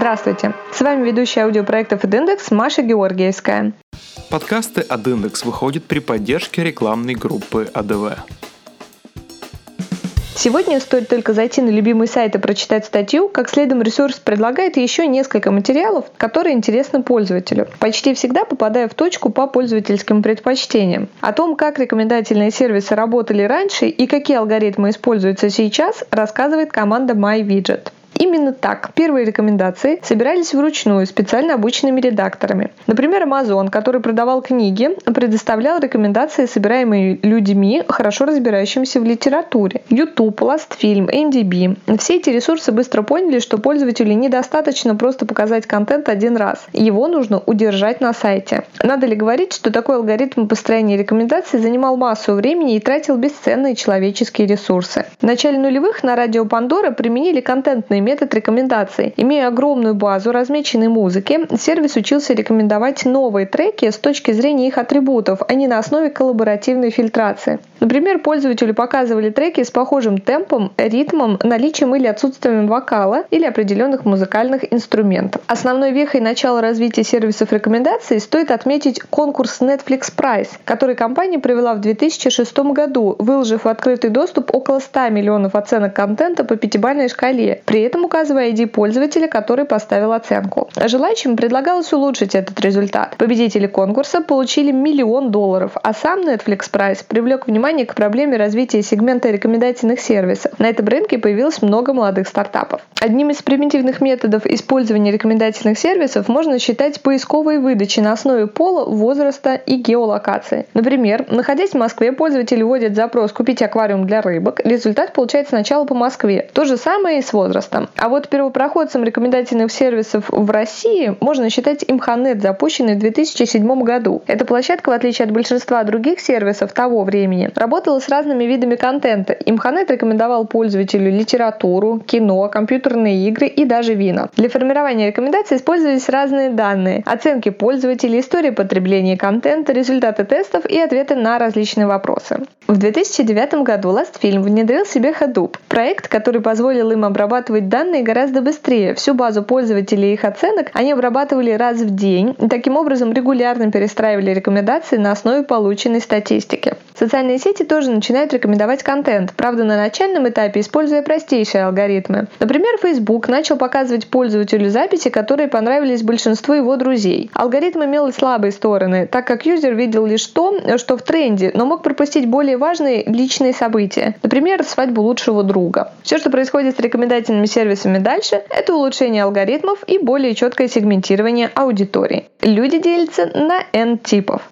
Здравствуйте! С вами ведущая аудиопроектов «Индекс» Маша Георгиевская. Подкасты от выходят при поддержке рекламной группы АДВ. Сегодня стоит только зайти на любимый сайт и прочитать статью, как следом ресурс предлагает еще несколько материалов, которые интересны пользователю. Почти всегда попадая в точку по пользовательским предпочтениям. О том, как рекомендательные сервисы работали раньше и какие алгоритмы используются сейчас, рассказывает команда MyWidget. Именно так первые рекомендации собирались вручную специально обученными редакторами. Например, Amazon, который продавал книги, предоставлял рекомендации, собираемые людьми, хорошо разбирающимися в литературе. YouTube, Lastfilm, MDB. Все эти ресурсы быстро поняли, что пользователю недостаточно просто показать контент один раз. Его нужно удержать на сайте. Надо ли говорить, что такой алгоритм построения рекомендаций занимал массу времени и тратил бесценные человеческие ресурсы. В начале нулевых на радио Пандора применили контентные метод рекомендаций. Имея огромную базу размеченной музыки, сервис учился рекомендовать новые треки с точки зрения их атрибутов, а не на основе коллаборативной фильтрации. Например, пользователю показывали треки с похожим темпом, ритмом, наличием или отсутствием вокала или определенных музыкальных инструментов. Основной вехой начала развития сервисов рекомендаций стоит отметить конкурс Netflix Prize, который компания провела в 2006 году, выложив в открытый доступ около 100 миллионов оценок контента по пятибалльной шкале. При этом указывая ID пользователя, который поставил оценку. Желающим предлагалось улучшить этот результат. Победители конкурса получили миллион долларов, а сам Netflix Prize привлек внимание к проблеме развития сегмента рекомендательных сервисов. На этом рынке появилось много молодых стартапов. Одним из примитивных методов использования рекомендательных сервисов можно считать поисковые выдачи на основе пола, возраста и геолокации. Например, находясь в Москве, пользователь вводит запрос «Купить аквариум для рыбок», результат получается сначала по Москве. То же самое и с возрастом. А вот первопроходцем рекомендательных сервисов в России можно считать Имханет, запущенный в 2007 году. Эта площадка, в отличие от большинства других сервисов того времени, работала с разными видами контента. Имханет рекомендовал пользователю литературу, кино, компьютерные игры и даже вина. Для формирования рекомендаций использовались разные данные, оценки пользователей, история потребления контента, результаты тестов и ответы на различные вопросы. В 2009 году Lastfilm внедрил себе Hadoop, проект, который позволил им обрабатывать данные гораздо быстрее. Всю базу пользователей и их оценок они обрабатывали раз в день и таким образом регулярно перестраивали рекомендации на основе полученной статистики. Социальные сети тоже начинают рекомендовать контент, правда на начальном этапе используя простейшие алгоритмы. Например, Facebook начал показывать пользователю записи, которые понравились большинству его друзей. Алгоритм имел слабые стороны, так как юзер видел лишь то, что в тренде, но мог пропустить более важные личные события, например, свадьбу лучшего друга. Все, что происходит с рекомендательными сервисами дальше, это улучшение алгоритмов и более четкое сегментирование аудитории. Люди делятся на N типов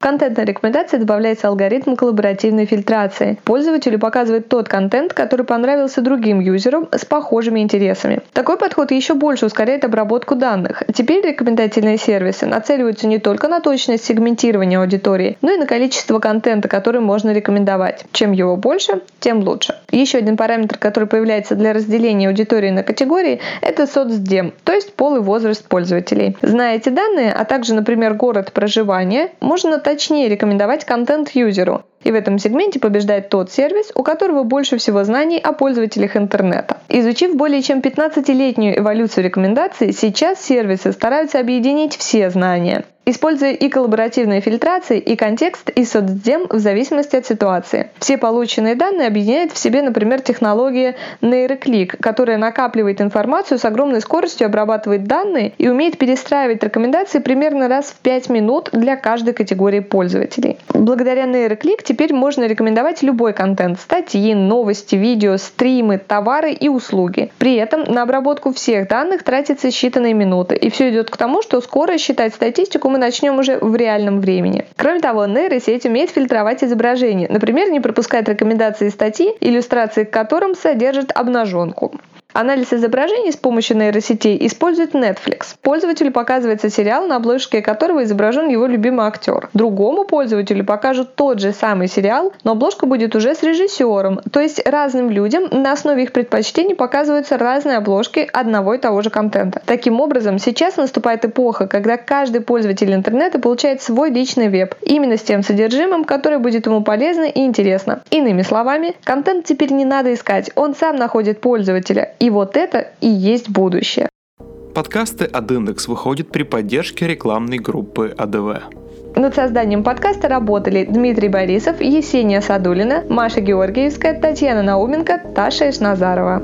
контентной рекомендации добавляется алгоритм коллаборативной фильтрации. Пользователю показывает тот контент, который понравился другим юзерам с похожими интересами. Такой подход еще больше ускоряет обработку данных. Теперь рекомендательные сервисы нацеливаются не только на точность сегментирования аудитории, но и на количество контента, который можно рекомендовать. Чем его больше, тем лучше. Еще один параметр, который появляется для разделения аудитории на категории, это соцдем, то есть пол и возраст пользователей. Зная эти данные, а также, например, город проживания, можно точнее рекомендовать контент юзеру. И в этом сегменте побеждает тот сервис, у которого больше всего знаний о пользователях интернета. Изучив более чем 15-летнюю эволюцию рекомендаций, сейчас сервисы стараются объединить все знания используя и коллаборативные фильтрации, и контекст, и соцдем в зависимости от ситуации. Все полученные данные объединяет в себе, например, технология нейроклик, которая накапливает информацию с огромной скоростью, обрабатывает данные и умеет перестраивать рекомендации примерно раз в 5 минут для каждой категории пользователей. Благодаря нейроклик теперь можно рекомендовать любой контент – статьи, новости, видео, стримы, товары и услуги. При этом на обработку всех данных тратится считанные минуты, и все идет к тому, что скоро считать статистику мы начнем уже в реальном времени. Кроме того, нейросеть умеет фильтровать изображения, например, не пропускать рекомендации статьи, иллюстрации к которым содержат обнаженку. Анализ изображений с помощью нейросетей использует Netflix. Пользователю показывается сериал, на обложке которого изображен его любимый актер. Другому пользователю покажут тот же самый сериал, но обложка будет уже с режиссером. То есть разным людям на основе их предпочтений показываются разные обложки одного и того же контента. Таким образом, сейчас наступает эпоха, когда каждый пользователь интернета получает свой личный веб, именно с тем содержимым, которое будет ему полезно и интересно. Иными словами, контент теперь не надо искать, он сам находит пользователя, и вот это и есть будущее. Подкасты от Индекс выходят при поддержке рекламной группы АДВ. Над созданием подкаста работали Дмитрий Борисов, Есения Садулина, Маша Георгиевская, Татьяна Науменко, Таша Ишназарова.